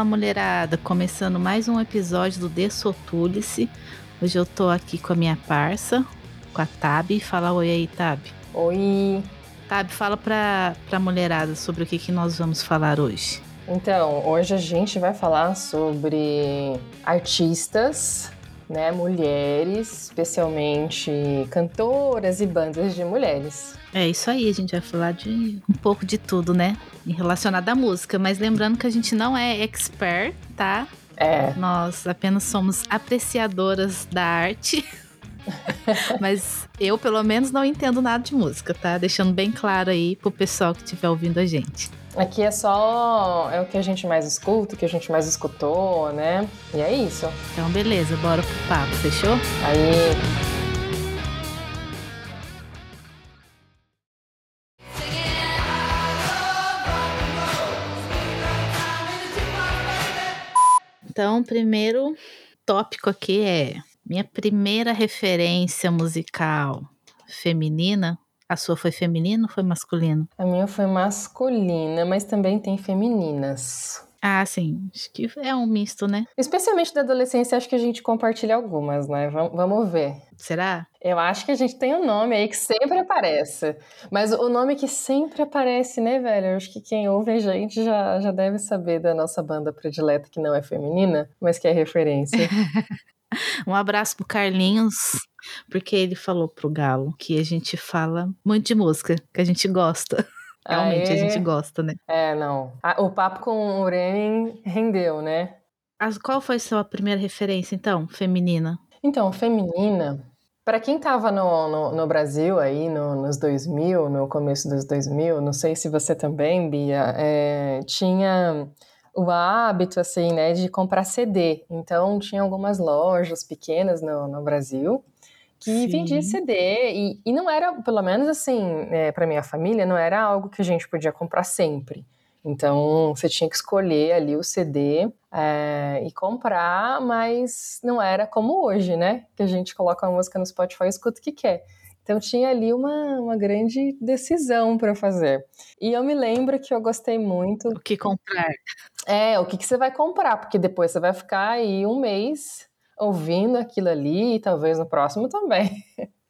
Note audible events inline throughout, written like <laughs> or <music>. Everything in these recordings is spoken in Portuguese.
Fala mulherada, começando mais um episódio do Dessotulice. Hoje eu tô aqui com a minha parça, com a Tab. Fala oi aí, Tab. Oi. Tab, fala pra, pra mulherada sobre o que, que nós vamos falar hoje. Então, hoje a gente vai falar sobre artistas, né, mulheres, especialmente cantoras e bandas de mulheres. É isso aí, a gente vai falar de um pouco de tudo, né? Relacionado à música, mas lembrando que a gente não é expert, tá? É. Nós apenas somos apreciadoras da arte. <laughs> mas eu, pelo menos, não entendo nada de música, tá? Deixando bem claro aí pro pessoal que estiver ouvindo a gente. Aqui é só é o que a gente mais escuta, o que a gente mais escutou, né? E é isso. Então, beleza, bora pro papo, fechou? Aí. Então, primeiro tópico aqui é minha primeira referência musical feminina. A sua foi feminina ou foi masculina? A minha foi masculina, mas também tem femininas. Ah, sim. Acho que é um misto, né? Especialmente da adolescência, acho que a gente compartilha algumas, né? Vamos, vamos ver. Será? Eu acho que a gente tem um nome aí que sempre aparece. Mas o nome que sempre aparece, né, velho? Eu acho que quem ouve a gente já, já deve saber da nossa banda predileta que não é feminina, mas que é referência. <laughs> um abraço pro Carlinhos, porque ele falou pro Galo que a gente fala muito de música, que a gente gosta. <laughs> Realmente, Aê. a gente gosta, né? É, não. O papo com o Renin rendeu, né? As, qual foi sua primeira referência, então, feminina? Então, feminina, para quem estava no, no, no, Brasil aí no, nos 2000, no começo dos 2000, não sei se você também, Bia, é, tinha o hábito, assim, né, de comprar CD. Então, tinha algumas lojas pequenas no, no Brasil que Sim. vendia CD e, e não era, pelo menos assim, é, para minha família, não era algo que a gente podia comprar sempre. Então você tinha que escolher ali o CD é, e comprar, mas não era como hoje, né? Que a gente coloca a música no Spotify e escuta o que quer. Então tinha ali uma, uma grande decisão para fazer. E eu me lembro que eu gostei muito. O que comprar? É, o que, que você vai comprar, porque depois você vai ficar aí um mês ouvindo aquilo ali e talvez no próximo também. <laughs>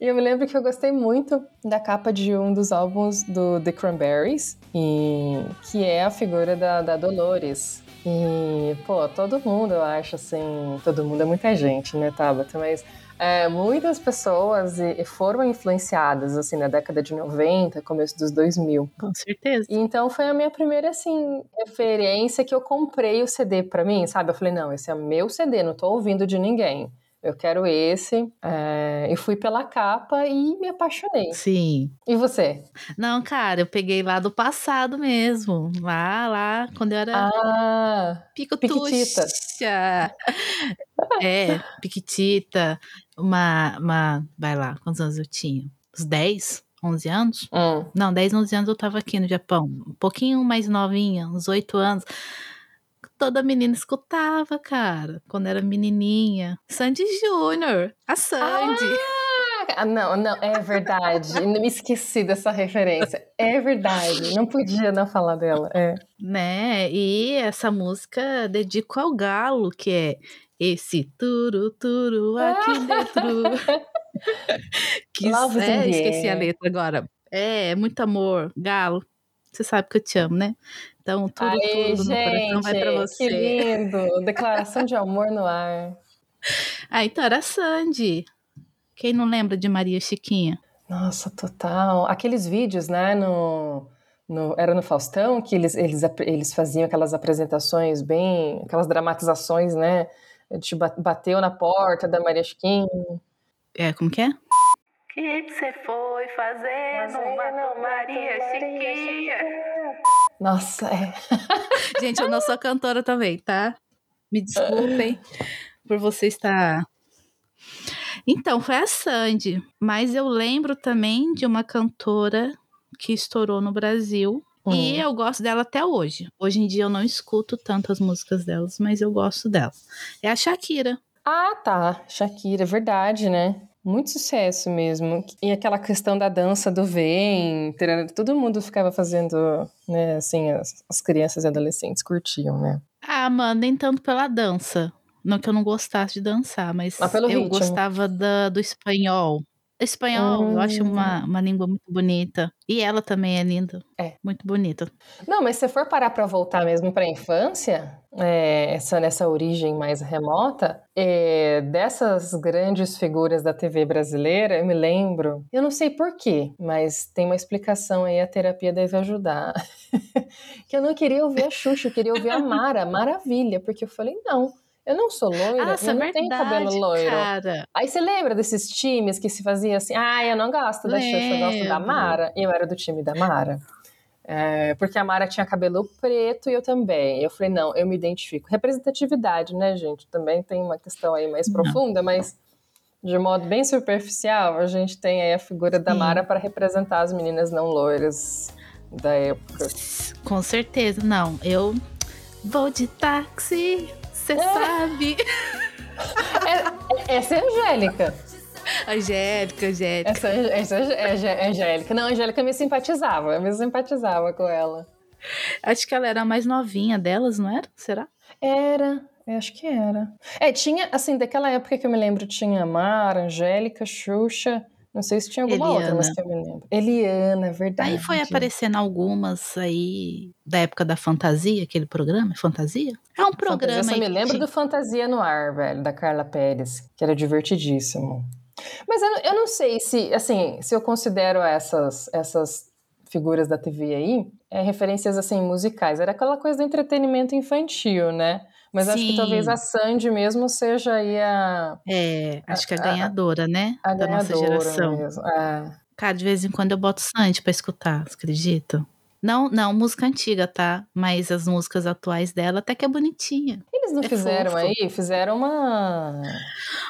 E eu me lembro que eu gostei muito da capa de um dos álbuns do The Cranberries, e, que é a figura da, da Dolores. E, pô, todo mundo, eu acho, assim, todo mundo é muita gente, né, Tabata? Mas é, muitas pessoas foram influenciadas, assim, na década de 90, começo dos 2000. Com certeza. E então foi a minha primeira, assim, referência que eu comprei o CD para mim, sabe? Eu falei, não, esse é meu CD, não tô ouvindo de ninguém. Eu quero esse. É, e fui pela capa e me apaixonei. Sim. E você? Não, cara, eu peguei lá do passado mesmo. Lá, lá, quando eu era. Ah! Piquitita. é, Piquitita. Uma, uma. Vai lá, quantos anos eu tinha? Uns 10? 11 anos? Hum. Não, 10, 11 anos eu tava aqui no Japão. Um pouquinho mais novinha, uns 8 anos toda menina escutava, cara, quando era menininha. Sandy Júnior, a Sandy. Ah, não, não, é verdade. me esqueci dessa referência. É verdade. Não podia não falar dela. É. Né? E essa música dedico ao galo, que é esse turu turu aqui dentro. <laughs> que é, esqueci a letra agora. É, muito amor, galo. Você sabe que eu te amo, né? Então, tudo, Aê, tudo gente, no coração vai pra você. Que lindo! Declaração de amor no ar. <laughs> Ah, então era Sandy. Quem não lembra de Maria Chiquinha? Nossa, total. Aqueles vídeos, né, no, no, era no Faustão, que eles, eles, eles faziam aquelas apresentações bem, aquelas dramatizações, né, de bateu na porta da Maria Chiquinha. É, como que é? O que você foi fazer numa Maria Chiquinha? Nossa, é. <laughs> Gente, eu não sou cantora também, tá? Me desculpem por você estar. Então, foi a Sandy. Mas eu lembro também de uma cantora que estourou no Brasil. Hum. E eu gosto dela até hoje. Hoje em dia eu não escuto tantas músicas delas, mas eu gosto dela. É a Shakira. Ah, tá. Shakira, verdade, né? Muito sucesso mesmo. E aquela questão da dança do ventre, todo mundo ficava fazendo, né, assim, as, as crianças e adolescentes curtiam, né? Ah, mano, nem tanto pela dança. Não que eu não gostasse de dançar, mas, Mas eu ritmo. gostava da, do espanhol. Espanhol, eu acho Hum. uma, uma língua muito bonita. E ela também é linda. É. Muito bonita. Não, mas se você for parar para voltar mesmo para a infância, é, essa, nessa origem mais remota, é, dessas grandes figuras da TV brasileira, eu me lembro, eu não sei porquê, mas tem uma explicação aí, a terapia deve ajudar. <laughs> que eu não queria ouvir a Xuxa, eu queria ouvir a Mara, maravilha, porque eu falei, não. Eu não sou loira, Nossa, eu não é tenho cabelo verdade, loiro. cara. Aí você lembra desses times que se fazia assim, ah, eu não gosto da Xuxa, eu gosto da. Mara. E eu era do time da Mara. É, porque a Mara tinha cabelo preto e eu também. Eu falei, não, eu me identifico. Representatividade, né, gente? Também tem uma questão aí mais profunda, mas de modo bem superficial, a gente tem aí a figura da Sim. Mara para representar as meninas não loiras da época. Com certeza. Não, eu vou de táxi, você sabe. É- essa é a Angélica. Angélica, Angélica. Essa, essa é é Angélica. Não, a Angélica me simpatizava. Eu me simpatizava com ela. Acho que ela era a mais novinha delas, não era? Será? Era, eu acho que era. É, tinha, assim, daquela época que eu me lembro, tinha Mara, Angélica, Xuxa, não sei se tinha alguma outra, mas Eliana. que eu me lembro. Eliana, é verdade. Aí foi aparecendo algumas aí da época da fantasia, aquele programa, Fantasia? É um Fantasia, programa eu só aí me lembro do Fantasia no Ar, velho, da Carla Pérez, que era divertidíssimo. Mas eu, não- eu não sei se, assim, se eu considero essas, essas figuras da TV aí é, referências, assim, musicais. Era aquela coisa do entretenimento infantil, né? Mas acho que Sim. talvez a Sandy mesmo seja aí a, É, acho que a A- a- ganhadora, né? a da nossa ganhadora geração. mesmo. É. Cara, de vez em quando eu boto Sandy pra escutar, você acredita? Não, não, música antiga, tá? Mas as músicas atuais dela até que é bonitinha. Eles não É fizeram fofo. aí? Fizeram uma.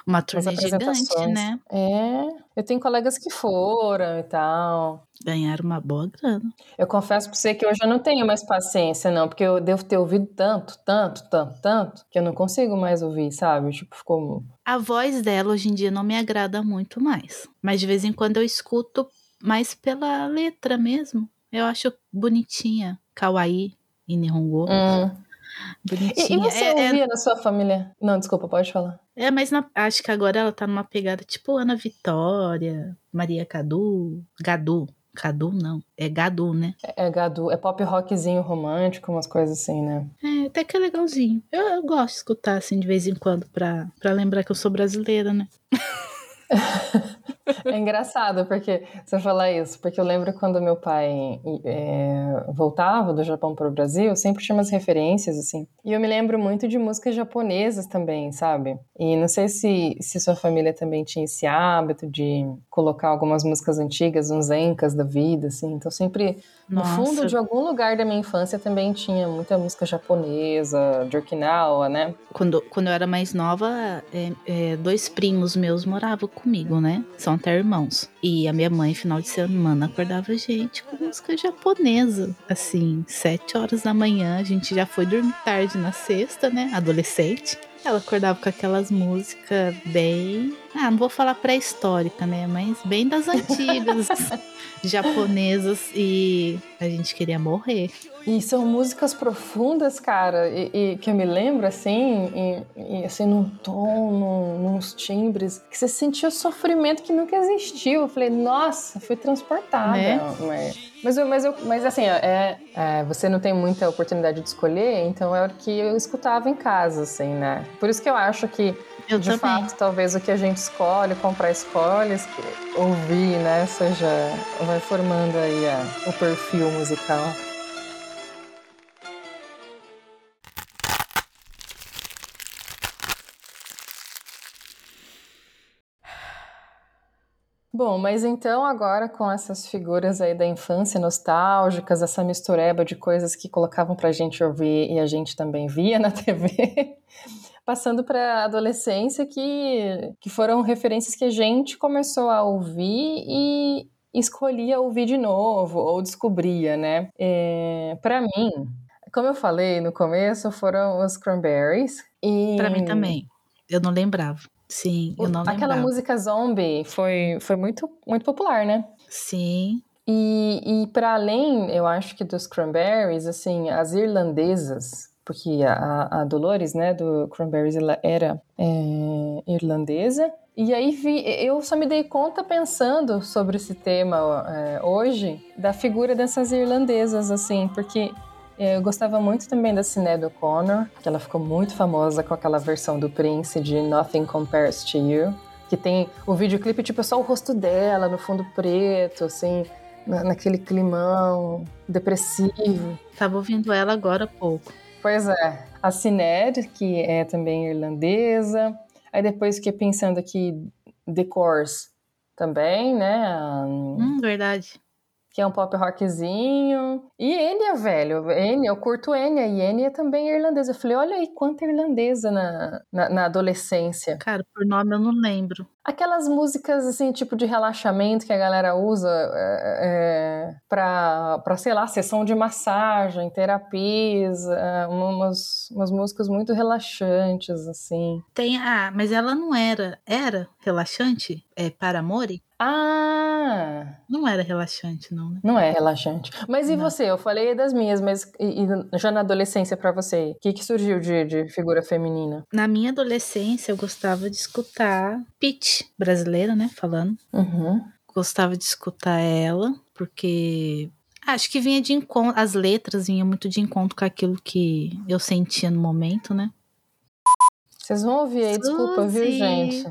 Uma turnê gigante, né? É. Eu tenho colegas que foram e tal. Ganharam uma boa grana. Eu confesso pra você que hoje eu não tenho mais paciência, não, porque eu devo ter ouvido tanto, tanto, tanto, tanto, que eu não consigo mais ouvir, sabe? Tipo, ficou. A voz dela hoje em dia não me agrada muito mais. Mas de vez em quando eu escuto mais pela letra mesmo. Eu acho bonitinha. Kawaii e Nihongo. Hum. E, Bonitinha. e você é, é- ouvia na sua família? Não, desculpa, pode falar. é, mas na- acho que agora ela tá numa pegada tipo Ana Vitória, Maria Cadu. Gadu. Cadu não. É Gadu, né? É, é gadu, é pop rockzinho romântico, umas coisas assim, né? É, até que é legalzinho. Eu, eu gosto de escutar assim de vez em quando pra, pra lembrar que eu sou brasileira, né? <laughs> É engraçado porque você falar isso, porque eu lembro quando meu pai é, voltava do Japão para o Brasil, sempre tinha umas referências, assim. E eu me lembro muito de músicas japonesas também, sabe? E não sei se, se sua família também tinha esse hábito de colocar algumas músicas antigas, uns encas da vida, assim. Então sempre, no Nossa. fundo de algum lugar da minha infância também tinha muita música japonesa, de Okinawa, né? Quando, quando eu era mais nova, é, é, dois primos meus moravam comigo, né? São até irmãos. E a minha mãe, final de semana, acordava a gente com música japonesa. Assim, sete horas da manhã, a gente já foi dormir tarde na sexta, né? Adolescente. Ela acordava com aquelas músicas bem. Ah, não vou falar pré-histórica, né? Mas bem das antigas, <laughs> japonesas. E a gente queria morrer. E são músicas profundas, cara, e, e que eu me lembro, assim, e, e, assim, num tom, num, nos timbres, que você sentia o sofrimento que nunca existiu. Eu falei, nossa, fui transportada. Né? Mas, mas, eu, mas, eu, mas assim, ó, é, é, você não tem muita oportunidade de escolher, então é o que eu escutava em casa, assim, né? Por isso que eu acho que, Eu de também. fato, talvez o que a gente escolhe, comprar escolhe, ouvir, né, seja, vai formando aí a- o perfil musical. Bom, mas então agora com essas figuras aí da infância nostálgicas, essa mistureba de coisas que colocavam pra gente ouvir e a gente também via na <laughs> TV, passando para adolescência que, que foram referências que a gente começou a ouvir e escolhia ouvir de novo ou descobria, né? É, para mim, como eu falei no começo, foram os Cranberries e Pra mim também. Eu não lembrava. Sim, eu não Aquela lembrava. música Zombie foi, foi muito, muito popular, né? Sim. E, e para além, eu acho que dos Cranberries, assim, as irlandesas porque a, a Dolores, né, do Cranberries, ela era é, irlandesa. E aí vi, eu só me dei conta pensando sobre esse tema é, hoje da figura dessas irlandesas, assim, porque é, eu gostava muito também da Sinead O'Connor, que ela ficou muito famosa com aquela versão do Prince de Nothing Compares to You, que tem o videoclipe tipo é só o rosto dela no fundo preto, assim, na, naquele climão depressivo. Tava ouvindo ela agora há pouco. Pois é. A Sinead, que é também irlandesa. Aí depois fiquei pensando aqui, The Course também, né? Hum, verdade que é um pop rockzinho. E Enya, velho. Enya, eu curto Enya. E Enya também é irlandesa. Eu falei, olha aí quanta irlandesa na, na, na, adolescência. Cara, por nome eu não lembro. Aquelas músicas, assim, tipo de relaxamento que a galera usa é, é, pra, pra, sei lá, sessão de massagem, terapias, é, umas, umas músicas muito relaxantes, assim. Tem, ah, mas ela não era, era relaxante? É, para Amore? Ah! Não era relaxante, não, né? Não é relaxante. Mas e não. você? Eu falei das minhas, mas e, e já na adolescência para você, o que, que surgiu de, de figura feminina? Na minha adolescência, eu gostava de escutar Pitch, brasileira, né? Falando. Uhum. Gostava de escutar ela, porque acho que vinha de encontro, as letras vinham muito de encontro com aquilo que eu sentia no momento, né? Vocês vão ouvir aí, desculpa, viu, gente?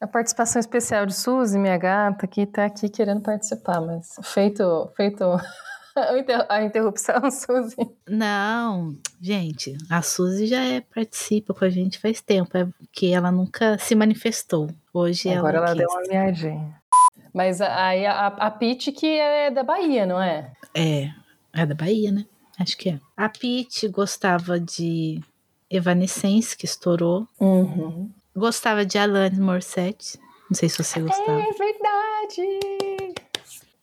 A participação especial de Suzy, minha gata, que tá aqui querendo participar, mas feito, feito <laughs> a interrupção, <laughs> Suzy. Não, gente, a Suzy já é, participa com a gente faz tempo, é que ela nunca se manifestou. Hoje Agora ela, ela deu uma miadinha. Mas aí a, a, a Pete que é da Bahia, não é? É, é da Bahia, né? Acho que é. A Pete gostava de Evanescence, que estourou. Uhum. Gostava de Alanis Morissette. Não sei se você gostava. É verdade!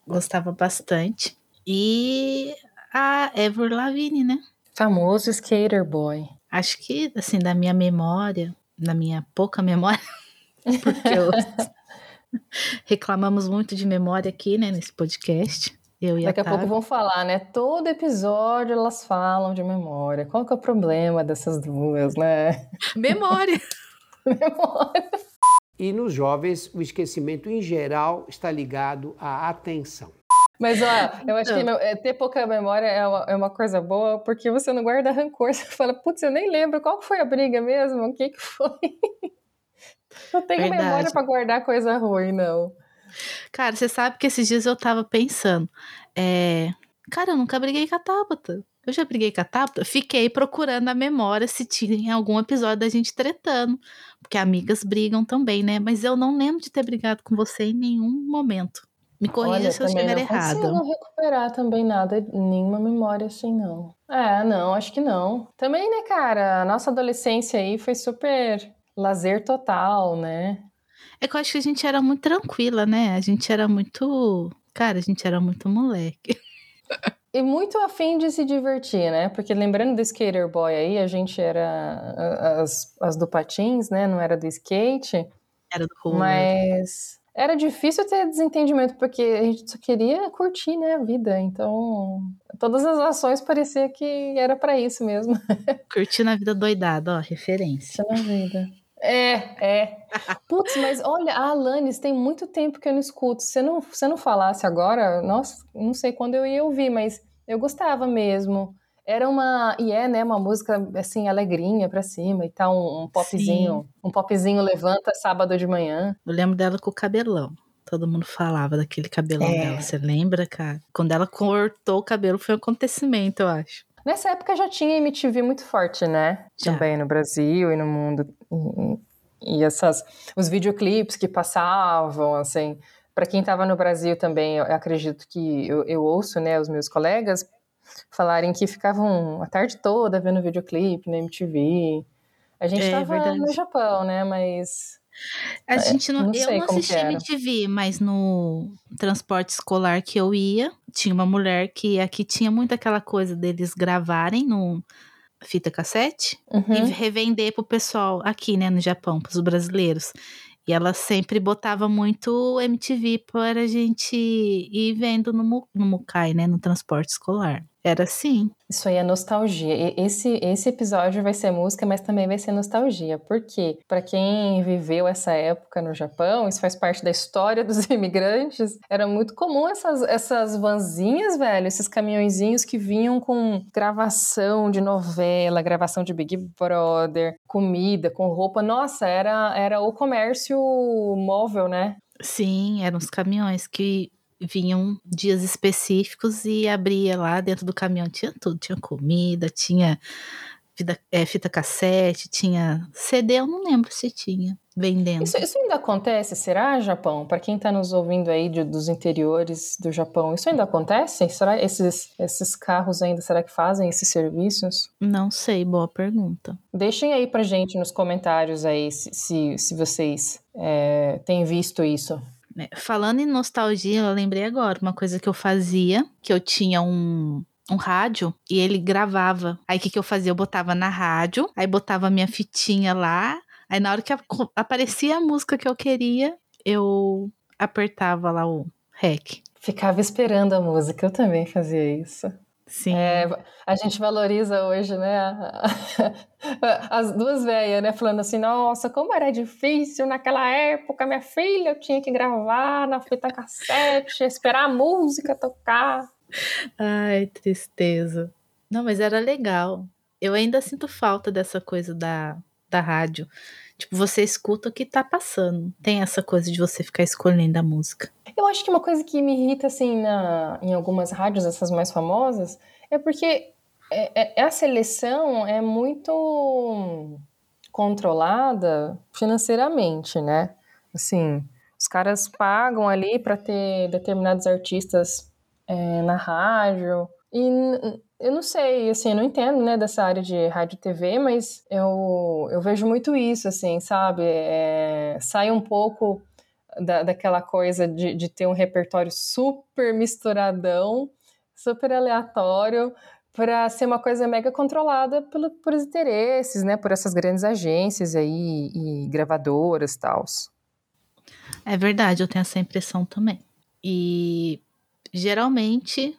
Gostava bastante. E a Ever Lavigne, né? Famoso skater boy. Acho que, assim, da minha memória, da minha pouca memória, <laughs> porque eu... <laughs> reclamamos muito de memória aqui, né, nesse podcast. Eu e Daqui a, a pouco vão falar, né? Todo episódio elas falam de memória. Qual que é o problema dessas duas, né? <laughs> Memória! Memória. E nos jovens, o esquecimento em geral está ligado à atenção. Mas, ó, eu acho que então. é, ter pouca memória é uma, é uma, coisa boa, porque você não guarda <laughs> rancor. Você fala, putz, eu nem lembro qual foi a briga mesmo, o que, que foi. <laughs> Não tenho Verdade. memória para guardar coisa ruim, não. Cara, você sabe que esses dias eu tava pensando, é... Cara, eu nunca briguei com a Tabata. Eu já briguei com a Tabata, fiquei procurando a memória se tinha algum episódio da gente tretando. Porque amigas brigam também, né? Mas eu não lembro de ter brigado com você em nenhum momento. Me corrija Olha, se eu estiver errado. Eu não recuperar também nada, nenhuma memória assim, não. É, não, acho que não. Também, né, cara, a nossa adolescência aí foi super lazer total, né? É que eu acho que a gente era muito tranquila, né? A gente era muito. Cara, a gente era muito moleque. <laughs> E muito afim de se divertir, né? Porque lembrando do Skater Boy aí, a gente era as, as do patins, né? Não era do skate. Era do roller. Mas era difícil ter desentendimento, porque a gente só queria curtir, né, a vida. Então, todas as ações parecia que era para isso mesmo. <laughs> Curtir na vida doidada, ó, referência. Curtir na vida. É, é. Putz, mas olha, a Alanis tem muito tempo que eu não escuto. Se não, se não falasse agora, nossa, não sei quando eu ia ouvir, mas eu gostava mesmo. Era uma, e é, né, uma música assim, alegrinha pra cima e tal, um, um popzinho, Sim. um popzinho levanta sábado de manhã. Eu lembro dela com o cabelão. Todo mundo falava daquele cabelão é. dela. Você lembra, cara? Quando ela cortou o cabelo foi um acontecimento, eu acho. Nessa época já tinha MTV muito forte, né? Já. Também no Brasil e no mundo. E, essas, os videoclipes que passavam, assim, para quem estava no Brasil também, eu acredito que eu, eu, ouço, né, os meus colegas falarem que ficavam a tarde toda vendo videoclipe na MTV. A gente estava é, no Japão, né, mas a é, gente não, não eu não assisti MTV, mas no transporte escolar que eu ia, tinha uma mulher que aqui tinha muito aquela coisa deles gravarem no fita cassete uhum. e revender pro pessoal aqui, né, no Japão, pros brasileiros. E ela sempre botava muito MTV para a gente ir vendo no, no Mukai, né, no transporte escolar. Era assim. Isso aí é nostalgia. Esse, esse episódio vai ser música, mas também vai ser nostalgia. Por quê? Para quem viveu essa época no Japão, isso faz parte da história <laughs> dos imigrantes. Era muito comum essas, essas vanzinhas, velho, esses caminhõezinhos que vinham com gravação de novela, gravação de Big Brother, comida, com roupa. Nossa, era, era o comércio móvel, né? Sim, eram os caminhões que vinham dias específicos e abria lá dentro do caminhão. Tinha tudo, tinha comida, tinha fita, é, fita cassete, tinha CD, eu não lembro se tinha vendendo. Isso, isso ainda acontece, será, Japão? Para quem está nos ouvindo aí de, dos interiores do Japão, isso ainda acontece? Será esses, esses carros ainda, será que fazem esses serviços? Não sei, boa pergunta. Deixem aí pra gente nos comentários aí se, se, se vocês é, têm visto isso. É, falando em nostalgia, eu lembrei agora uma coisa que eu fazia, que eu tinha um, um rádio e ele gravava. Aí o que, que eu fazia? Eu botava na rádio, aí botava minha fitinha lá, aí na hora que aparecia a música que eu queria, eu apertava lá o REC. Ficava esperando a música, eu também fazia isso. Sim. É, a gente valoriza hoje, né? As duas velhas, né? Falando assim, nossa, como era difícil naquela época, minha filha, eu tinha que gravar na fita cassete, esperar a música tocar. Ai, tristeza. Não, mas era legal. Eu ainda sinto falta dessa coisa da, da rádio. Tipo, você escuta o que tá passando. Tem essa coisa de você ficar escolhendo a música. Eu acho que uma coisa que me irrita, assim, na, em algumas rádios, essas mais famosas, é porque é, é, a seleção é muito controlada financeiramente, né? Assim, os caras pagam ali para ter determinados artistas é, na rádio. E eu não sei, assim, eu não entendo, né, dessa área de rádio e TV, mas eu, eu vejo muito isso, assim, sabe? É, sai um pouco da, daquela coisa de, de ter um repertório super misturadão, super aleatório, para ser uma coisa mega controlada pelo, por interesses, né? Por essas grandes agências aí e gravadoras e tal. É verdade, eu tenho essa impressão também. E geralmente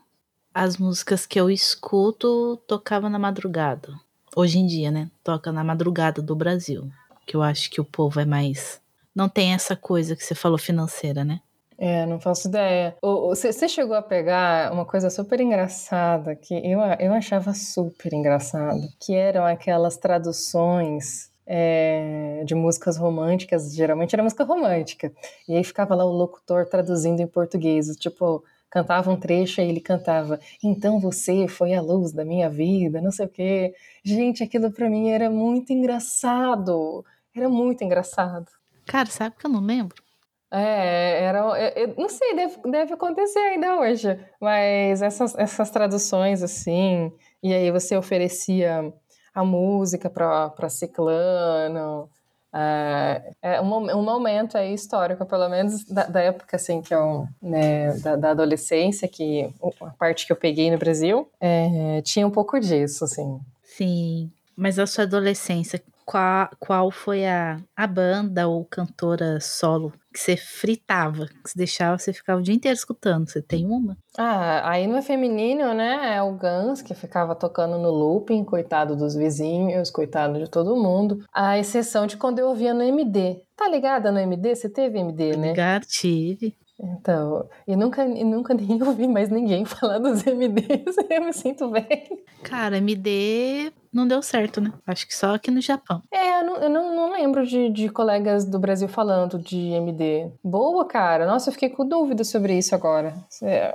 as músicas que eu escuto tocava na madrugada. Hoje em dia, né? Toca na madrugada do Brasil. Que eu acho que o povo é mais não tem essa coisa que você falou financeira, né? É, não faço ideia. Você chegou a pegar uma coisa super engraçada que eu, eu achava super engraçado, que eram aquelas traduções é, de músicas românticas, geralmente era música romântica. E aí ficava lá o locutor traduzindo em português, tipo, cantava um trecho e ele cantava: Então você foi a luz da minha vida, não sei o quê. Gente, aquilo para mim era muito engraçado. Era muito engraçado. Cara, sabe que eu não lembro? É, era. Eu, não sei, deve, deve acontecer ainda hoje. Mas essas, essas traduções, assim, e aí você oferecia a música para ciclano. É, é um, um, momento aí histórico, pelo menos da, da época assim que eu, né, da, da, adolescência, que a parte que eu peguei no Brasil, é, tinha um pouco disso, assim. Sim, mas a sua adolescência, qual, qual foi a, a banda ou cantora solo que você fritava, que você deixava, você ficava o dia inteiro escutando? Você tem uma? Ah, aí não é feminino, né? É o Guns, que ficava tocando no looping, coitado dos vizinhos, coitado de todo mundo. A exceção de quando eu ouvia no MD. Tá ligada no MD? Você teve MD, né? Ligado, tive. Então, e nunca, e nunca <laughs> nem ouvi mais ninguém falar dos MDs, <laughs> eu me sinto bem. Cara, MD não deu certo, né? Acho que só aqui no Japão. É, eu não, eu não, não lembro de, de colegas do Brasil falando de MD. Boa, cara. Nossa, eu fiquei com dúvida sobre isso agora.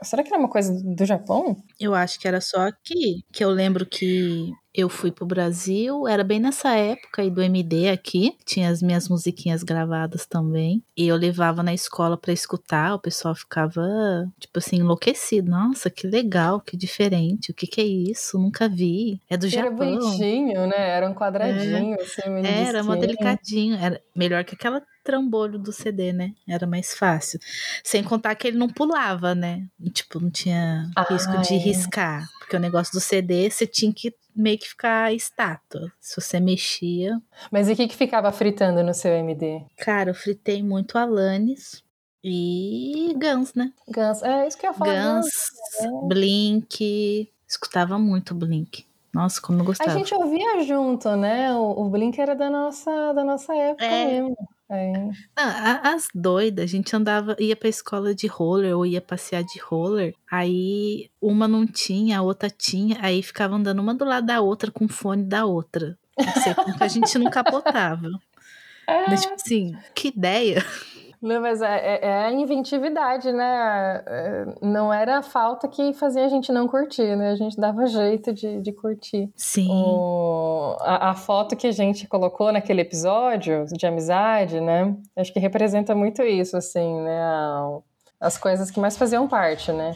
Será que era uma coisa do Japão? Eu acho que era só aqui. Que eu lembro que eu fui pro Brasil, era bem nessa época aí do MD aqui, tinha as minhas musiquinhas gravadas também, e eu levava na escola para escutar, o pessoal ficava, tipo assim, enlouquecido. Nossa, que legal, que diferente, o que que é isso? Nunca vi. É do era Japão. Era bonitinho, né? Era um quadradinho, é. assim, Era, modelicadinho, era melhor que aquela trambolho do CD, né? Era mais fácil. Sem contar que ele não pulava, né? Tipo, não tinha risco de riscar. Porque o negócio do CD, você tinha que meio que ficar estátua. Se você mexia. Mas e o que, que ficava fritando no seu MD? Cara, eu fritei muito Alanis e Guns, né? Guns, é isso que eu ia falar. Guns, Guns é. Blink, Escutava muito Blink. Nossa, como eu gostava. A gente ouvia junto, né? O, o Blink era da nossa, da nossa época É. mesmo. É. As doidas, a gente andava, ia pra escola de roller ou ia passear de roller. Aí uma não tinha, a outra tinha, aí ficava andando uma do lado da outra com o fone da outra. Não sei como que a gente não capotava. Mas, tipo <laughs> assim, que ideia. Não, mas é, é- é a inventividade, né? É, Não era a falta que fazia a gente não curtir, né? A gente dava jeito de, de curtir. Sim. O- a, a foto que a gente colocou naquele episódio de amizade, né? Acho que representa muito isso, assim, né? As coisas que mais faziam parte, né?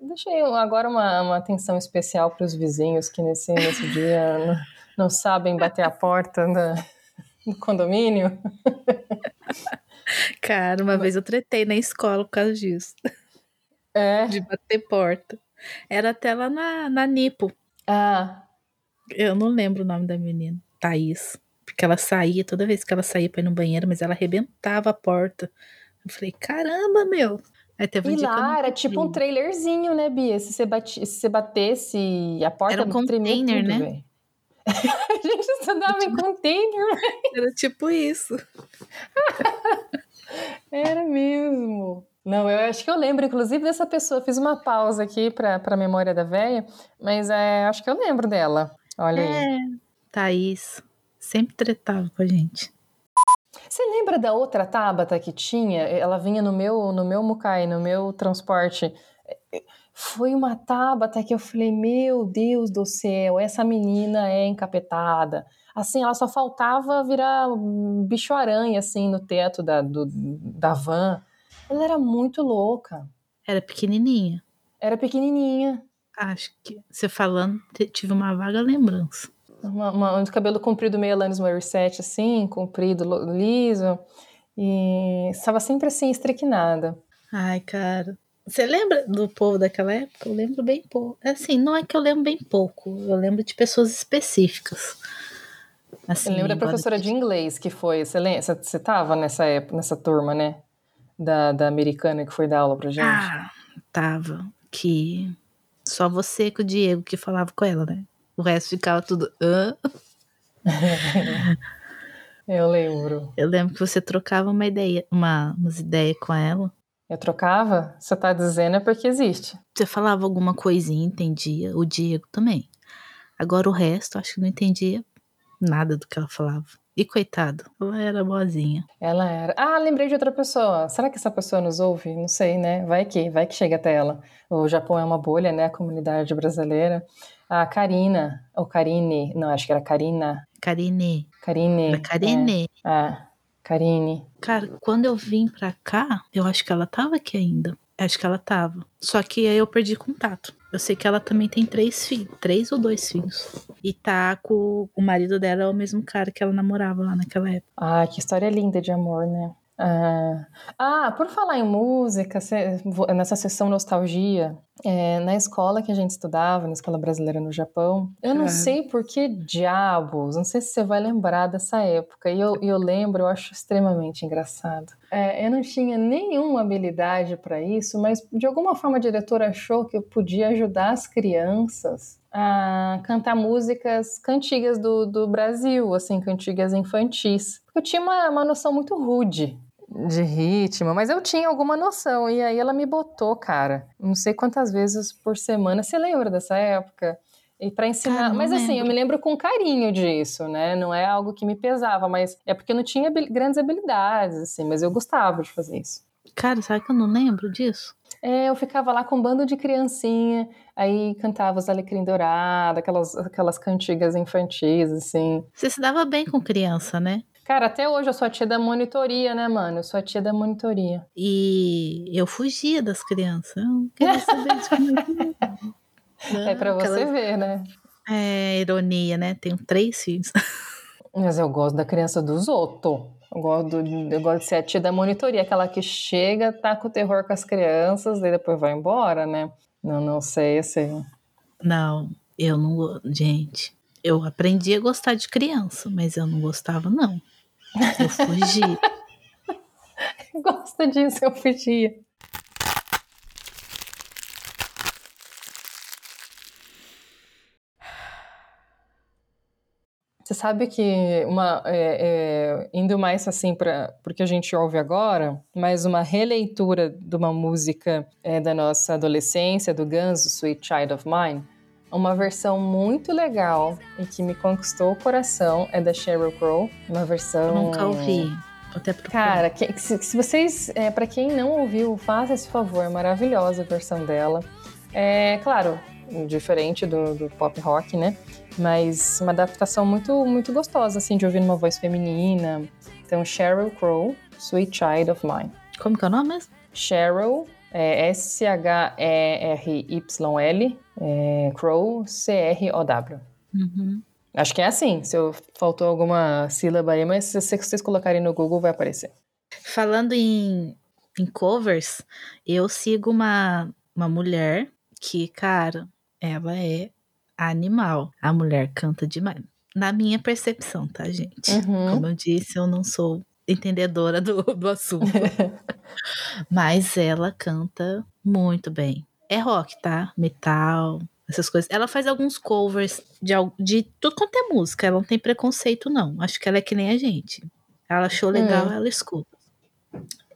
Deixei agora uma, uma atenção especial para os vizinhos que nesse, nesse <laughs> dia não, não sabem bater a porta da- do condomínio. <laughs> Cara, uma vez eu tretei na escola por causa disso. É. De bater porta. Era até lá na, na Nipo. Ah, Eu não lembro o nome da menina. Thaís. Porque ela saía, toda vez que ela saía pra ir no banheiro, mas ela arrebentava a porta. Eu falei, caramba, meu. Aí teve um e dia lá era tipo um trailerzinho, né, Bia? Se você, bate, se você batesse, a porta Era um tremia container, tudo, né? velho. <laughs> a gente estudava em container. Era tipo isso. Era mesmo. Não, eu acho que eu lembro, inclusive, dessa pessoa. Fiz uma pausa aqui pra, pra memória da véia, mas é, acho que eu lembro dela. Olha aí. É. Thaís sempre tretava com a gente. Você lembra da outra Tabata que tinha? Ela vinha no meu, no meu Mucai, no meu transporte. Foi uma Tabata que eu falei, meu Deus do céu, essa menina é encapetada. Assim, ela só faltava virar um bicho-aranha, assim, no teto da, do- da van. Ela era muito louca. Era pequenininha. Era pequenininha. Acho que você falando, tive uma vaga lembrança. Uma, uma, um cabelo comprido meio Alanis Morissette, assim, comprido, liso. E estava sempre assim, estriquinada. Ai, cara. Você lembra do povo daquela época? Eu lembro bem pouco. Assim, não é que eu lembro bem pouco. Eu lembro de pessoas específicas. Assim, Eu lembro da professora de inglês que foi. Você lembra? Você- Você tava nessa época, nessa turma, né? Da, da americana que foi dar aula pra gente. Ah, tava. Que só você com o Diego que falava com ela, né? O resto ficava tudo. Hã? <laughs> Eu lembro. Eu lembro que você trocava uma ideia, uma, umas ideias com ela. Eu trocava? Você tá dizendo é porque existe. Você falava alguma coisinha, entendia. O Diego também. Agora o resto, acho que não entendia nada do que ela falava. E coitado, ela era boazinha. Ela era. Ah, lembrei de outra pessoa. Será que essa pessoa nos ouve? Não sei, né? Vai que, vai que chega até ela. O Japão é uma bolha, né? A comunidade brasileira. A Karina, ou Karine, não, acho que era Karina. Karine. Karine. Era Karine. É. Ah, Karine. Cara, quando eu vim pra cá, eu acho que ela tava aqui ainda. Acho que ela tava. Só que aí eu perdi contato. Eu sei que ela também tem três filhos. Três ou dois filhos. E tá com o marido dela, é o mesmo cara que ela namorava lá naquela época. Ah, que história linda de amor, né? Ah, ah, por falar em música, nessa sessão nostalgia, é, na escola que a gente estudava, na escola brasileira no Japão, eu não Claro. sei por que diabos, não sei se você vai lembrar dessa época, e eu, eu lembro, eu acho extremamente engraçado. É, eu não tinha nenhuma habilidade para isso, mas de alguma forma a diretora achou que eu podia ajudar as crianças a cantar músicas cantigas do, do Brasil, assim, cantigas infantis. Eu tinha uma, uma noção muito rude de ritmo, mas eu tinha alguma noção. E aí ela me botou, cara, não sei quantas vezes por semana. Você lembra dessa época? E para ensinar, mas assim, eu me lembro com carinho disso, né? Não é algo que me pesava, mas é porque eu não tinha grandes habilidades, assim, mas eu gostava de fazer isso. Cara, sabe que eu não lembro disso? É, eu ficava lá com um bando de criancinha, aí cantava os Alecrim Dourado, aquelas, aquelas cantigas infantis, assim. Você se dava bem com criança, né? Cara, até hoje eu sou a tia da monitoria, né, mano? Eu sou a tia da monitoria. E eu fugia das crianças. Eu não queria saber disso comigo. <laughs> é pra você Aquela- ver, né? É ironia, né? Tenho três filhos. <laughs> Mas eu gosto da criança dos outros. Eu gosto, do- eu gosto de ser a tia da monitoria, aquela que chega, tá com o terror com as crianças, daí depois vai embora, né? Não, não sei, assim. Não, eu não. Gente, eu aprendi a gostar de criança, mas eu não gostava, não. Eu fugi. <laughs> gosto disso, eu fugia. Você sabe que uma é, é, indo mais assim para porque a gente ouve agora, mais uma releitura de uma música é, da nossa adolescência do Guns, Sweet Child of Mine uma versão muito legal e que me conquistou o coração é da Sheryl Crow, uma versão. Eu nunca ouvi. Até Cara, que, se, se, vocês, é, para quem não ouviu, faça esse favor, é maravilhosa a versão dela. É claro, diferente do, do pop rock, né? Mas uma adaptação muito, muito gostosa, assim, de ouvir uma voz feminina. Então, Sheryl Crow, Sweet Child of Mine. Como que é o nome mesmo? Sheryl, é S-H-E-R-Y-L, é, Crow, C-R-O-W. Uhum. Acho que é assim. Se eu, faltou alguma sílaba aí, mas se vocês colocarem no Google, vai aparecer. Falando em, em covers, eu sigo uma, uma mulher que, cara, ela é animal. A mulher canta demais. Na minha percepção, tá, gente? Uhum. Como eu disse, eu não sou entendedora do, do assunto. <laughs> Mas ela canta muito bem. É rock, tá? Metal, essas coisas. Ela faz alguns covers de, de tudo quanto é música. Ela não tem preconceito, não. Acho que ela é que nem a gente. Ela achou legal, hum. ela escuta.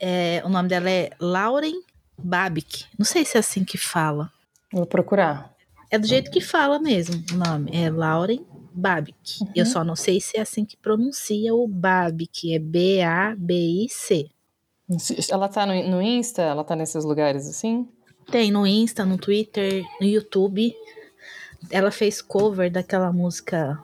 É, o nome dela é Lauren Babic. Não sei se é assim que fala. Vou procurar. É do jeito que fala mesmo o nome. É Lauren Babic. Uhum. Eu só não sei se é assim que pronuncia o Babic. É B-A-B-I-C. Ela tá no, no Insta? Ela tá nesses lugares assim? Tem no Insta, no Twitter, no YouTube. Ela fez cover daquela música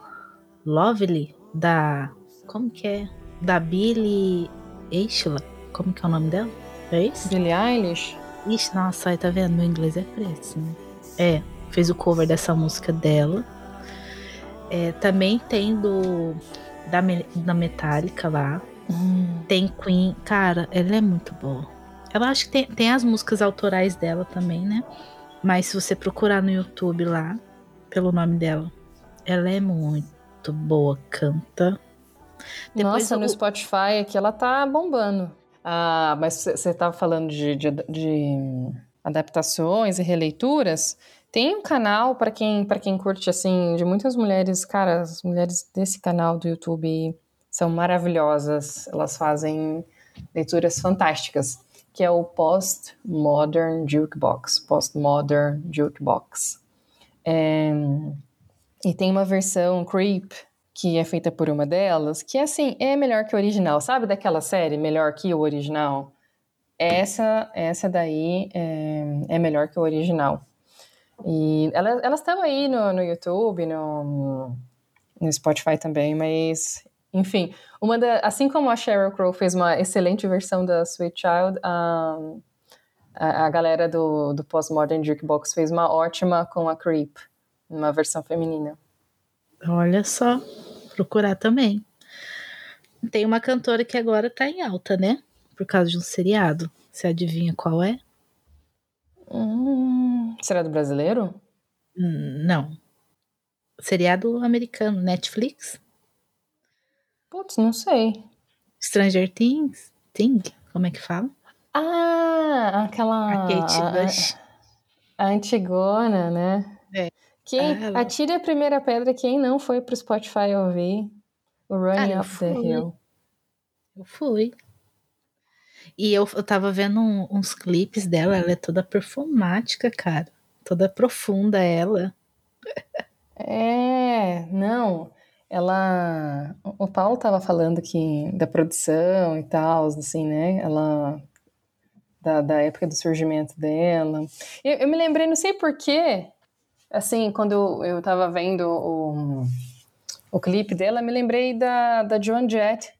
Lovely da. Como que é? Da Billie Eilish. Como que é o nome dela? É isso? Billie Eilish? Ixi, nossa, aí tá vendo? Meu inglês é péssimo. É, fez o cover dessa música dela. É, também tem do da, da Metallica lá. Hum. Tem Queen. Cara, ela é muito boa. Ela acho que tem, tem as músicas autorais dela também, né? Mas se você procurar no YouTube lá, pelo nome dela, ela é muito boa, canta. Depois Nossa, eu... no Spotify aqui ela tá bombando. Ah, mas você estava falando de, de, de, adaptações e releituras. Tem um canal para quem para quem curte assim de muitas mulheres, cara, as mulheres desse canal do YouTube são maravilhosas. Elas fazem leituras fantásticas, que é o Postmodern Jukebox, Postmodern Jukebox. É, e tem uma versão Creep que é feita por uma delas, que assim, é melhor que o original. Sabe daquela série Melhor que o Original? Essa, essa daí é, é melhor que o original. E elas, elas estão aí no, no YouTube, no, no Spotify também, mas enfim, uma da, assim como a Sheryl Crow fez uma excelente versão da Sweet Child, um, a, a, galera do, do Postmodern Jukebox fez uma ótima com a Creep, uma versão feminina. Olha só procurar também. Tem uma cantora que agora tá em alta, né? Por causa de um seriado. Você adivinha qual é? Hum, será do brasileiro? Não. Seriado americano, Netflix? Putz, não sei. Stranger Things? Thing? Como é que fala? Ah, aquela. A Kate Bush. A, a antigona, né? É. Quem ah, atire a primeira pedra quem não foi pro Spotify ouvir o Running ah, Up the Hill. Eu fui. E eu, eu tava vendo um, uns clipes dela, ela é toda performática, cara. Toda profunda ela. É, não. Ela. O Paulo tava falando que da produção e tal, assim, né? Ela. Da, da época do surgimento dela. Eu, eu me lembrei, não sei porquê, assim, quando eu tava vendo o, o clipe dela, me lembrei da, da Joan Jett,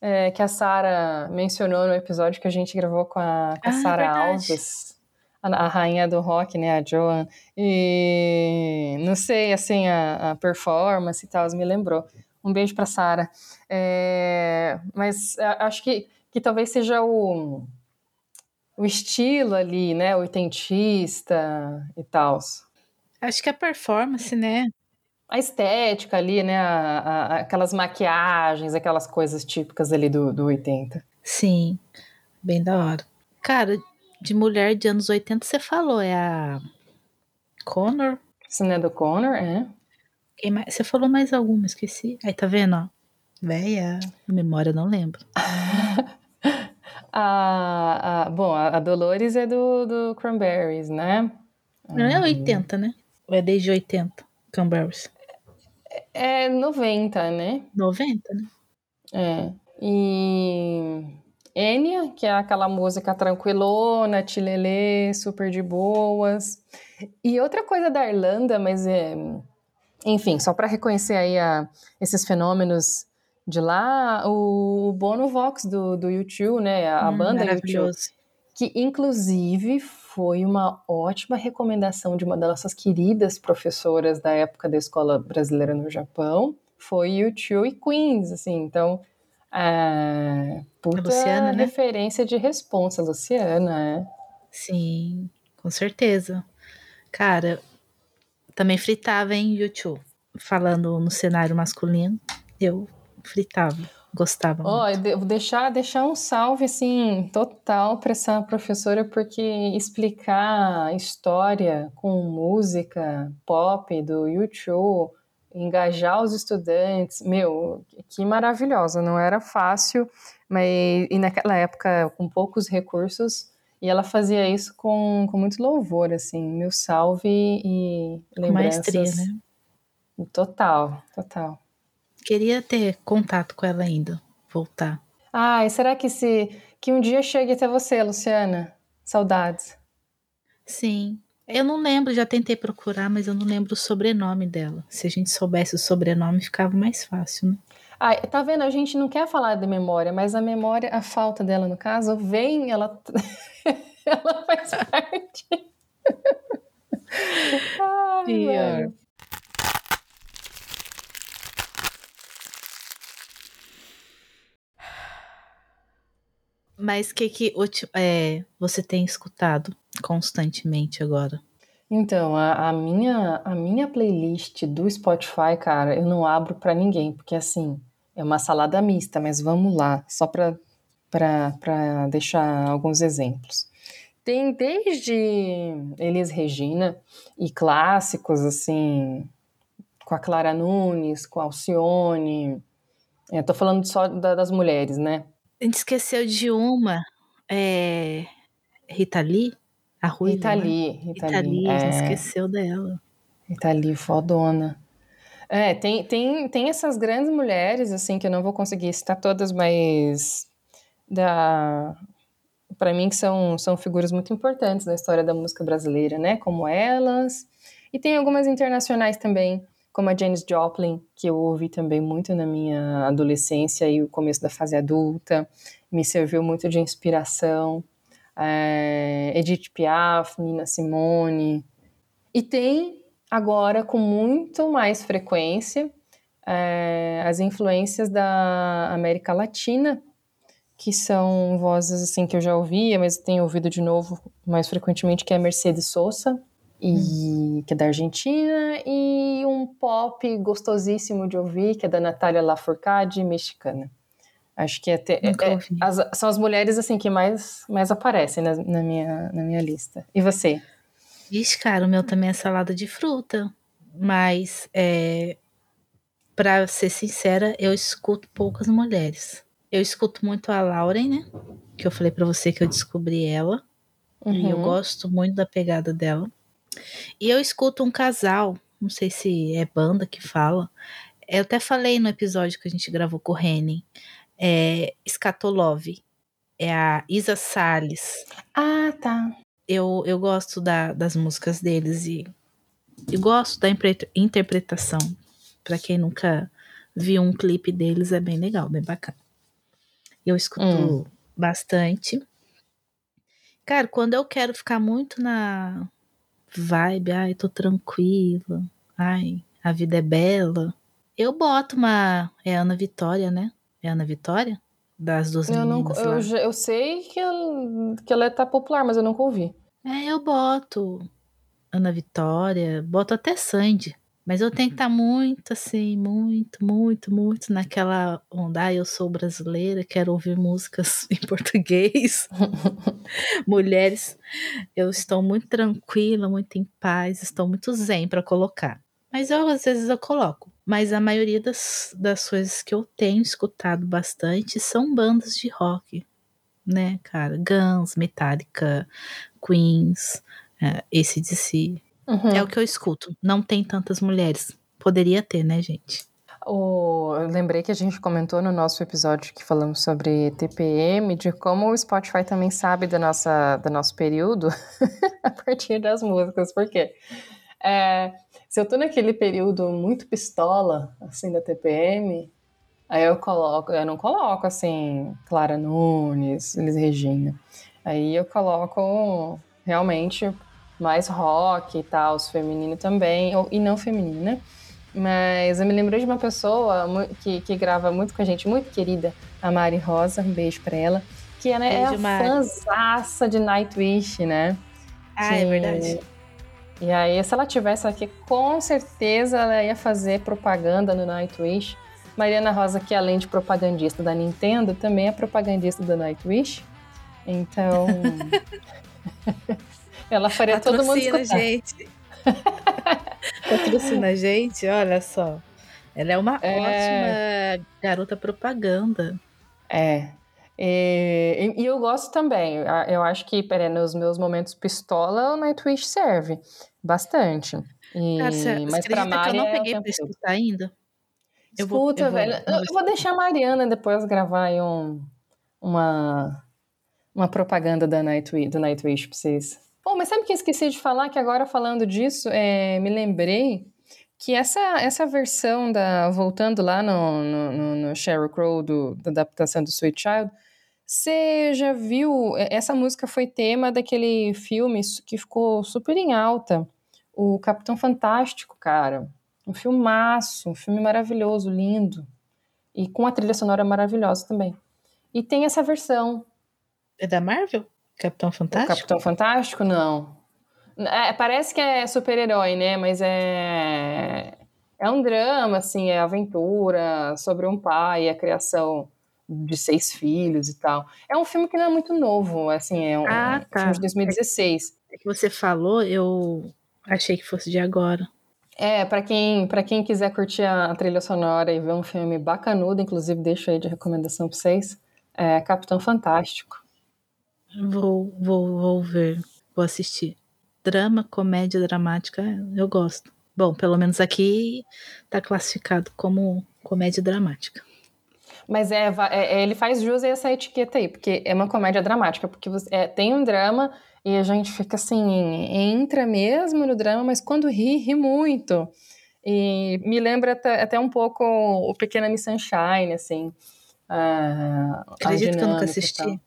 é, que a Sara mencionou no episódio que a gente gravou com a, com a ah, Sara Alves, a, a, rainha do rock, né, a Joan. E não sei, assim, a, a performance e tal, me lembrou. Um beijo pra Sara. É, mas acho que, que talvez seja o, o estilo ali, né, oitentista e tal. Acho que a performance, né? A estética ali, né? A, a, aquelas maquiagens, aquelas coisas típicas ali do, do 80. Sim, bem da hora. Cara, de mulher de anos 80 você falou, é a Connor? Isso não é do Connor, é? Mais? Você falou mais alguma, esqueci. Aí tá vendo, ó. Véia, memória não lembro. <laughs> a, a, bom, a Dolores é do, do Cranberries, né? Não é 80, né? Ou é desde 80, Cranberries? É 90, né? 90, né? É. E Enya, que é aquela música tranquilona, tilelê, super de boas. E outra coisa da Irlanda, mas é, enfim, só para reconhecer aí a, esses fenômenos de lá, o Bono Vox do, do YouTube, né, a hum, banda YouTube, que inclusive foi uma ótima recomendação de uma das nossas queridas professoras da época da Escola Brasileira no Japão, foi YouTube e Queens, assim, então é, puta Luciana, né? referência de responsa, Luciana, é. Sim, com certeza. Cara, também fritava em YouTube. Falando no cenário masculino, eu fritava, gostava. Ó, oh, deixar, deixar um salve, assim, total para essa professora, porque explicar história com música pop do YouTube engajar os estudantes, meu, que maravilhosa, não era fácil, mas e naquela época com poucos recursos, e ela fazia isso com, com muito louvor, assim, meu salve e lembranças. Maestria, né? Total, total. Queria ter contato com ela ainda, voltar. Ai, será que se que um dia chegue até você, Luciana? Saudades. Sim, eu não lembro, já tentei procurar, mas eu não lembro o sobrenome dela. Se a gente soubesse o sobrenome, ficava mais fácil, né? Ah, tá vendo? A gente não quer falar de memória, mas a memória, a falta dela no caso, vem, ela, <laughs> ela faz <laughs> parte. Ai, Pior. Mas o que, que é, você tem escutado constantemente agora? Então, a, a, minha, a minha playlist do Spotify, cara, eu não abro para ninguém, porque assim, é uma salada mista, mas vamos lá, só para deixar alguns exemplos. Tem desde Elis Regina e clássicos, assim, com a Clara Nunes, com a Alcione. Eu tô falando só da, das mulheres, né? A gente esqueceu de uma, é... Rita Lee? A Ruiva, Rita né? Lee. Rita, Rita Lee, é... esqueceu dela. Rita Lee, fodona. É, tem, tem, tem essas grandes mulheres, assim, que eu não vou conseguir citar todas, mas da para mim que são, são figuras muito importantes na história da música brasileira, né? Como elas. E tem algumas internacionais também, como a Janis Joplin, que eu ouvi também muito na minha adolescência e o começo da fase adulta, me serviu muito de inspiração. É, Edith Piaf, Nina Simone. E tem agora, com muito mais frequência, é, as influências da América Latina, que são vozes assim que eu já ouvia, mas tenho ouvido de novo mais frequentemente, que é Mercedes Sosa, e, hum. que é da Argentina, e um pop gostosíssimo de ouvir, que é da Natália Lafourcade, mexicana. Acho que é, é, é as, são as mulheres assim que mais, mais aparecem na, na, minha, na minha lista. E você? Vixe, cara, o meu também é salada de fruta. Mas, é, para ser sincera, eu escuto poucas mulheres. Eu escuto muito a Lauren, né? Que eu falei para você que eu descobri ela. Uhum. E eu uhum. gosto muito da pegada dela. E eu escuto um casal, não sei se é banda que fala. Eu até falei no episódio que a gente gravou com o Renin. É Scatolov. É a Isa Salles. Ah, tá eu, eu gosto da, das músicas deles e, e gosto da interpretação. Para quem nunca viu um clipe deles, é bem legal, bem bacana. Eu escuto hum. bastante. Cara, quando eu quero ficar muito na vibe, ai, tô tranquila, ai, a vida é bela, eu boto uma. É Ana Vitória, né? É Ana Vitória? das duas eu meninas não, eu, eu, sei que ela, que ela tá popular, mas eu nunca ouvi. É, eu boto Ana Vitória, boto até Sandy. Mas eu tenho que estar tá muito assim, muito, muito, muito naquela onda. Ah, eu sou brasileira, quero ouvir músicas <laughs> em português. <laughs> Mulheres, eu estou muito tranquila, muito em paz, estou muito zen para colocar. Mas eu, às vezes eu coloco. Mas a maioria das, das coisas que eu tenho escutado bastante são bandas de rock, né, cara? Guns, Metallica, Queens, é, ACDC. Uhum. É o que eu escuto. Não tem tantas mulheres. Poderia ter, né, gente? O, eu lembrei que a gente comentou no nosso episódio que falamos sobre TPM, de como o Spotify também sabe da nossa, do nosso período <laughs> a partir das músicas. Por quê? É, se eu tô naquele período muito pistola, assim, da TPM, aí eu coloco, eu não coloco, assim, Clara Nunes, Elis Regina. Aí eu coloco realmente mais rock e tal, os feminino também, ou, e não feminina. Mas eu me lembrei de uma pessoa que, que grava muito com a gente, muito querida, a Mari Rosa, um beijo pra ela, que ela é Beijo, a Mari. fãzaça de Nightwish, né? Ah, Que- é verdade. E aí, se ela tivesse aqui, com certeza ela ia fazer propaganda no Nightwish. Mariana Rosa, que além de propagandista da Nintendo, também é propagandista do Nightwish. Então, <laughs> ela faria todo mundo Patrocina, escutar. gente. <laughs> Patrocina a gente, olha só. Ela é uma É. ótima garota propaganda. É. E, e eu gosto também. Eu acho que, peraí, nos meus momentos pistola, o Nightwish serve bastante. E, Cara, você mas acredita pra que eu não é peguei pra escutar ainda? Eu vou- Escuta, vou- velho. eu Eu, vou eu vou deixar a Mariana depois gravar aí um, uma, uma propaganda da Nightwish, do Nightwish pra vocês. Pô, mas sabe o que eu esqueci de falar? Que agora falando disso, é, me lembrei que essa, essa versão da. Voltando lá no, no, no, no Sheryl Crow do, da adaptação do Sweet Child, você já viu? é, Essa música foi tema daquele filme que ficou super em alta, o Capitão Fantástico, cara. Um filmaço, um filme maravilhoso, lindo. E com a trilha sonora maravilhosa também. E tem essa versão. É da Marvel? Capitão O Fantástico? Capitão Fantástico, não. É, parece que é super-herói, né? Mas é. É um drama, assim, é aventura sobre um pai a criação de seis filhos e tal. É um filme que não é muito novo, assim, é um, Ah, um tá. filme de 2016. É que você falou, eu achei que fosse de agora. É, pra quem, pra quem quiser curtir a trilha sonora e ver um filme bacanudo, inclusive deixo aí de recomendação pra vocês, é Capitão Fantástico. Vou, vou, vou ver, vou assistir. Drama, comédia dramática, eu gosto. Bom, pelo menos aqui tá classificado como comédia dramática. Mas é, é- é, ele faz jus a essa etiqueta aí, porque é uma comédia dramática, porque você, é, tem um drama e a gente fica assim, entra mesmo no drama, mas quando ri, ri muito. E me lembra até, até um pouco o Pequena Miss Sunshine, assim. a- a Acredito que eu nunca assisti.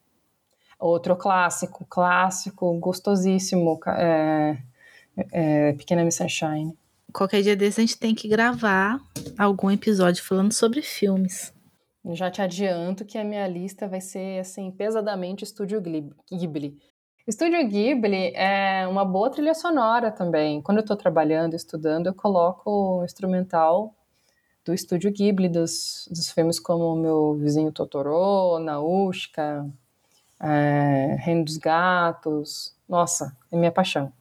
Outro clássico, clássico, gostosíssimo, é, é, Pequena Miss Sunshine. Qualquer dia desse a gente tem que gravar algum episódio falando sobre filmes. Já te adianto que a minha lista vai ser assim pesadamente Estúdio Ghibli. Estúdio Ghibli é uma boa trilha sonora também. Quando eu estou trabalhando, estudando, eu coloco o instrumental do Estúdio Ghibli, dos, dos filmes como O Meu Vizinho Totoro, Naushka, é, Reino dos Gatos. Nossa, é minha paixão.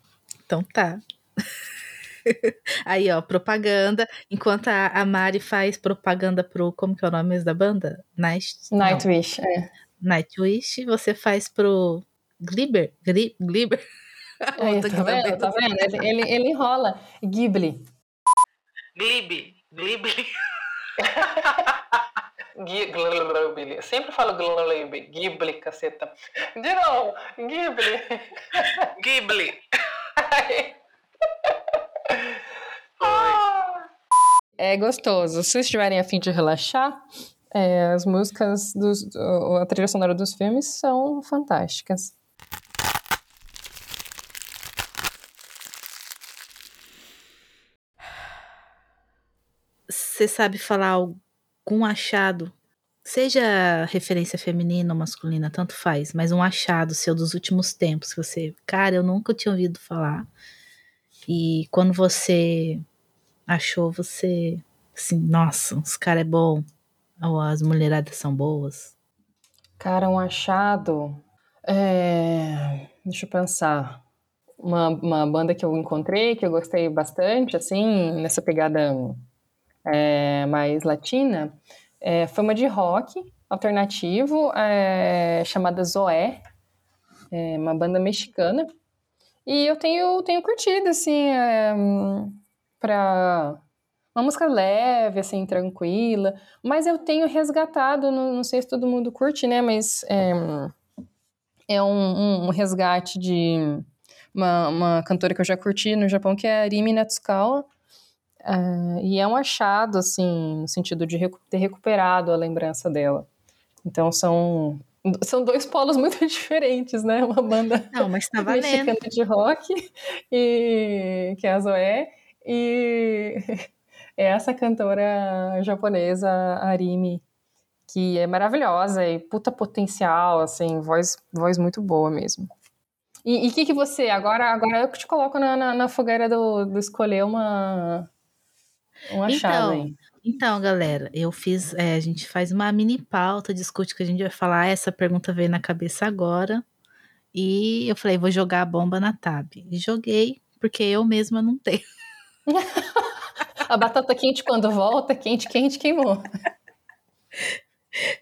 Então tá. <laughs> Aí, ó, propaganda. Enquanto a, a Mari faz propaganda pro. Como que é o nome da banda? Night, Nightwish, é. Nightwish, você faz pro Gliber? Gli, Gliber? Outra tá vendo? Tá vendo? Ele, ele, ele enrola. Ghibli. Glibe, glibe. <laughs> Ghibli. Sempre falo Ghibli. Ghibli, caceta. De novo. Ghibli. Ghibli. É gostoso. Se estiverem a fim de relaxar, é, as músicas, dos, do- a trilha sonora dos filmes são fantásticas. Você sabe falar algum achado? Seja referência feminina ou masculina, tanto faz, mas um achado seu dos últimos tempos que você, cara, eu nunca tinha ouvido falar. E quando você achou, você, assim, nossa, os caras é bom, ou as mulheradas são boas. Cara, um achado. É, Deixa eu pensar. uma, uma banda que eu encontrei, que eu gostei bastante, assim, nessa pegada é, mais latina, é, foi uma de rock alternativo, é, chamada Zoé, uma banda mexicana. E eu tenho, tenho curtido, assim, é, pra uma música leve, assim, tranquila. Mas eu tenho resgatado, não, não sei se todo mundo curte, né? Mas é, é um, um, resgate de uma, uma cantora que eu já curti no Japão, que é a Rimi Natsukawa. Uh, e é um achado, assim, no sentido de recu ter recuperado a lembrança dela. Então são são dois polos <laughs> muito diferentes, né? Uma banda <laughs> Não, mas tá mexicana de rock, e, que é a Zoé, e <laughs> é essa cantora japonesa, Arimi, que é maravilhosa e puta potencial, assim, voz, voz muito boa mesmo. E o que, que você, agora, agora eu te coloco na, na, na fogueira do, do escolher uma, um achado então, aí. Então, galera, eu fiz. É, a gente faz uma mini pauta, discute o que a gente vai falar. Essa pergunta veio na cabeça agora. E eu falei, vou jogar a bomba na Tab. E joguei, porque eu mesma não tenho. <laughs> a batata quente, quando volta, quente, quente, queimou.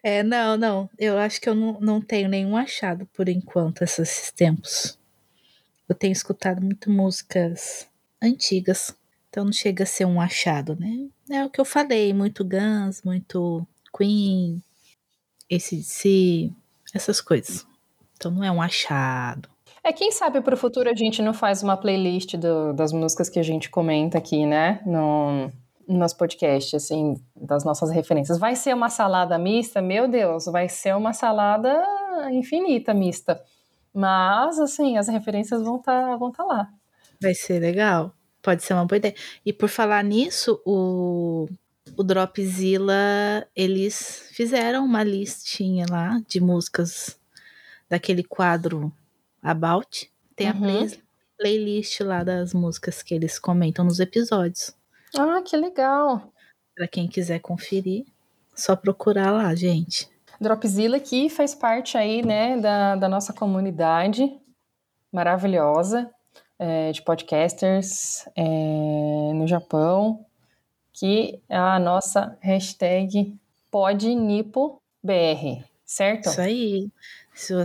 É, não, não. Eu acho que eu não, não tenho nenhum achado por enquanto, esses tempos. Eu tenho escutado muito músicas antigas. Então não chega a ser um achado, né? É o que eu falei, muito Guns, muito Queen, esse si, essas coisas. Então não é um achado. É, quem sabe para o futuro a gente não faz uma playlist do, das músicas que a gente comenta aqui, né? No, no nosso podcast, assim, das nossas referências. Vai ser uma salada mista? Meu Deus, vai ser uma salada infinita mista. Mas, assim, as referências vão estar tá, vão tá lá. Vai ser legal. Pode ser uma boa ideia. E por falar nisso, o, o Dropzilla, eles fizeram uma listinha lá de músicas daquele quadro About. Tem uhum. a play, playlist lá das músicas que eles comentam nos episódios. Ah, que legal! Para quem quiser conferir, só procurar lá, gente. Dropzilla que faz parte aí, né, da, da nossa comunidade maravilhosa é, de podcasters é, no Japão, que é a nossa hashtag PodNipoBR, certo? Isso aí.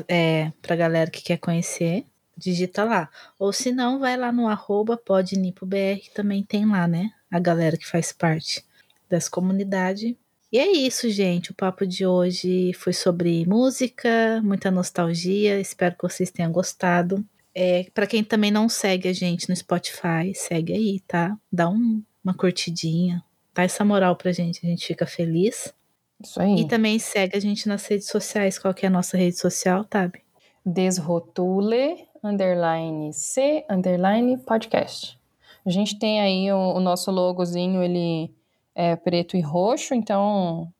É, pra galera que quer conhecer, digita lá. Ou se não, vai lá no arroba podnipobr, que também tem lá, né? A galera que faz parte dessa comunidade. E é isso, gente. O papo de hoje foi sobre música, muita nostalgia. Espero que vocês tenham gostado. É, para quem também não segue a gente no Spotify, segue aí, tá? Dá um, uma curtidinha, dá essa moral pra gente, a gente fica feliz. Isso aí. E também segue a gente nas redes sociais. Qual que é a nossa rede social, Tabi? Desrotule, underline C, underline podcast. A gente tem aí o, o nosso logozinho, ele é preto e roxo, então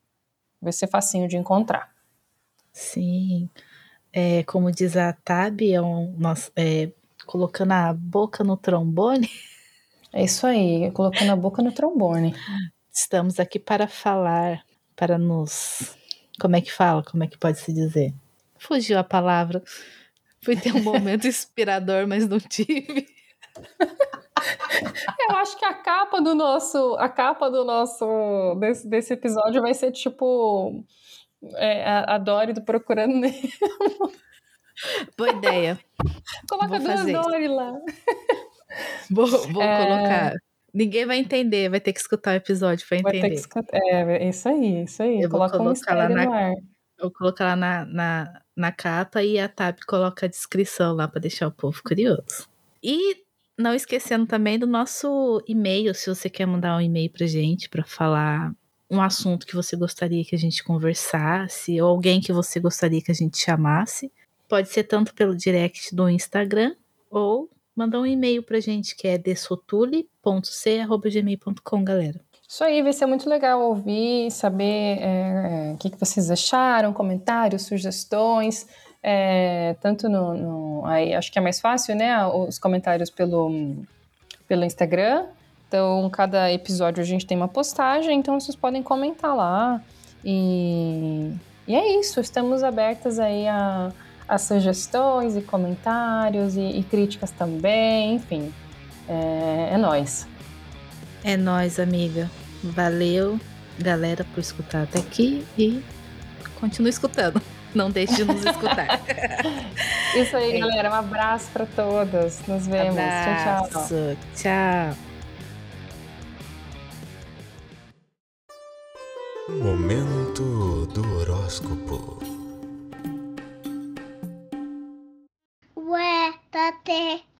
vai ser facinho de encontrar. Sim é, como diz a Tab, é um, nós, é, colocando a boca no trombone. <laughs> É isso aí, colocando a boca no trombone. Estamos aqui para falar, para nos. Como é que fala? Como é que pode se dizer? Fugiu a palavra. Fui ter um <laughs> momento inspirador, mas não tive. <laughs> Eu acho que a capa do nosso, a capa do nosso desse, desse episódio vai ser tipo é, a, a Dory do Procurando Nemo. Boa ideia. Coloca duas Dory lá. Vou, vou é... colocar. Ninguém vai entender, vai ter que escutar o episódio para entender. Vai ter que escutar. É, isso aí, isso aí. Eu Coloca vou colocar um lá na, no ar. Eu vou colocar lá na, na, na capa e a Tab coloca a descrição lá para deixar o povo curioso. E não esquecendo também do nosso e-mail, se você quer mandar um e-mail pra gente para falar um assunto que você gostaria que a gente conversasse, ou alguém que você gostaria que a gente chamasse. Pode ser tanto pelo direct do Instagram, ou mandar um e-mail pra gente que é dessotule.c.gmail.com, galera. Isso aí, vai ser muito legal ouvir, saber é, é, o que, que vocês acharam, comentários, sugestões. É, tanto no, no, Aí acho que é mais fácil, né? Os comentários pelo, pelo Instagram, então, cada episódio a gente tem uma postagem, então vocês podem comentar lá. E, e é isso, estamos abertas aí a, as sugestões e comentários e, e críticas também, enfim. É, é nós. É nós, amiga. Valeu, galera, por escutar até aqui e continue escutando. Não deixe de nos escutar. <laughs> Isso aí, é. galera. Um abraço para todos. Nos vemos. Abraço. Tchau, tchau. Tchau. Momento do horóscopo. Ué, tá até.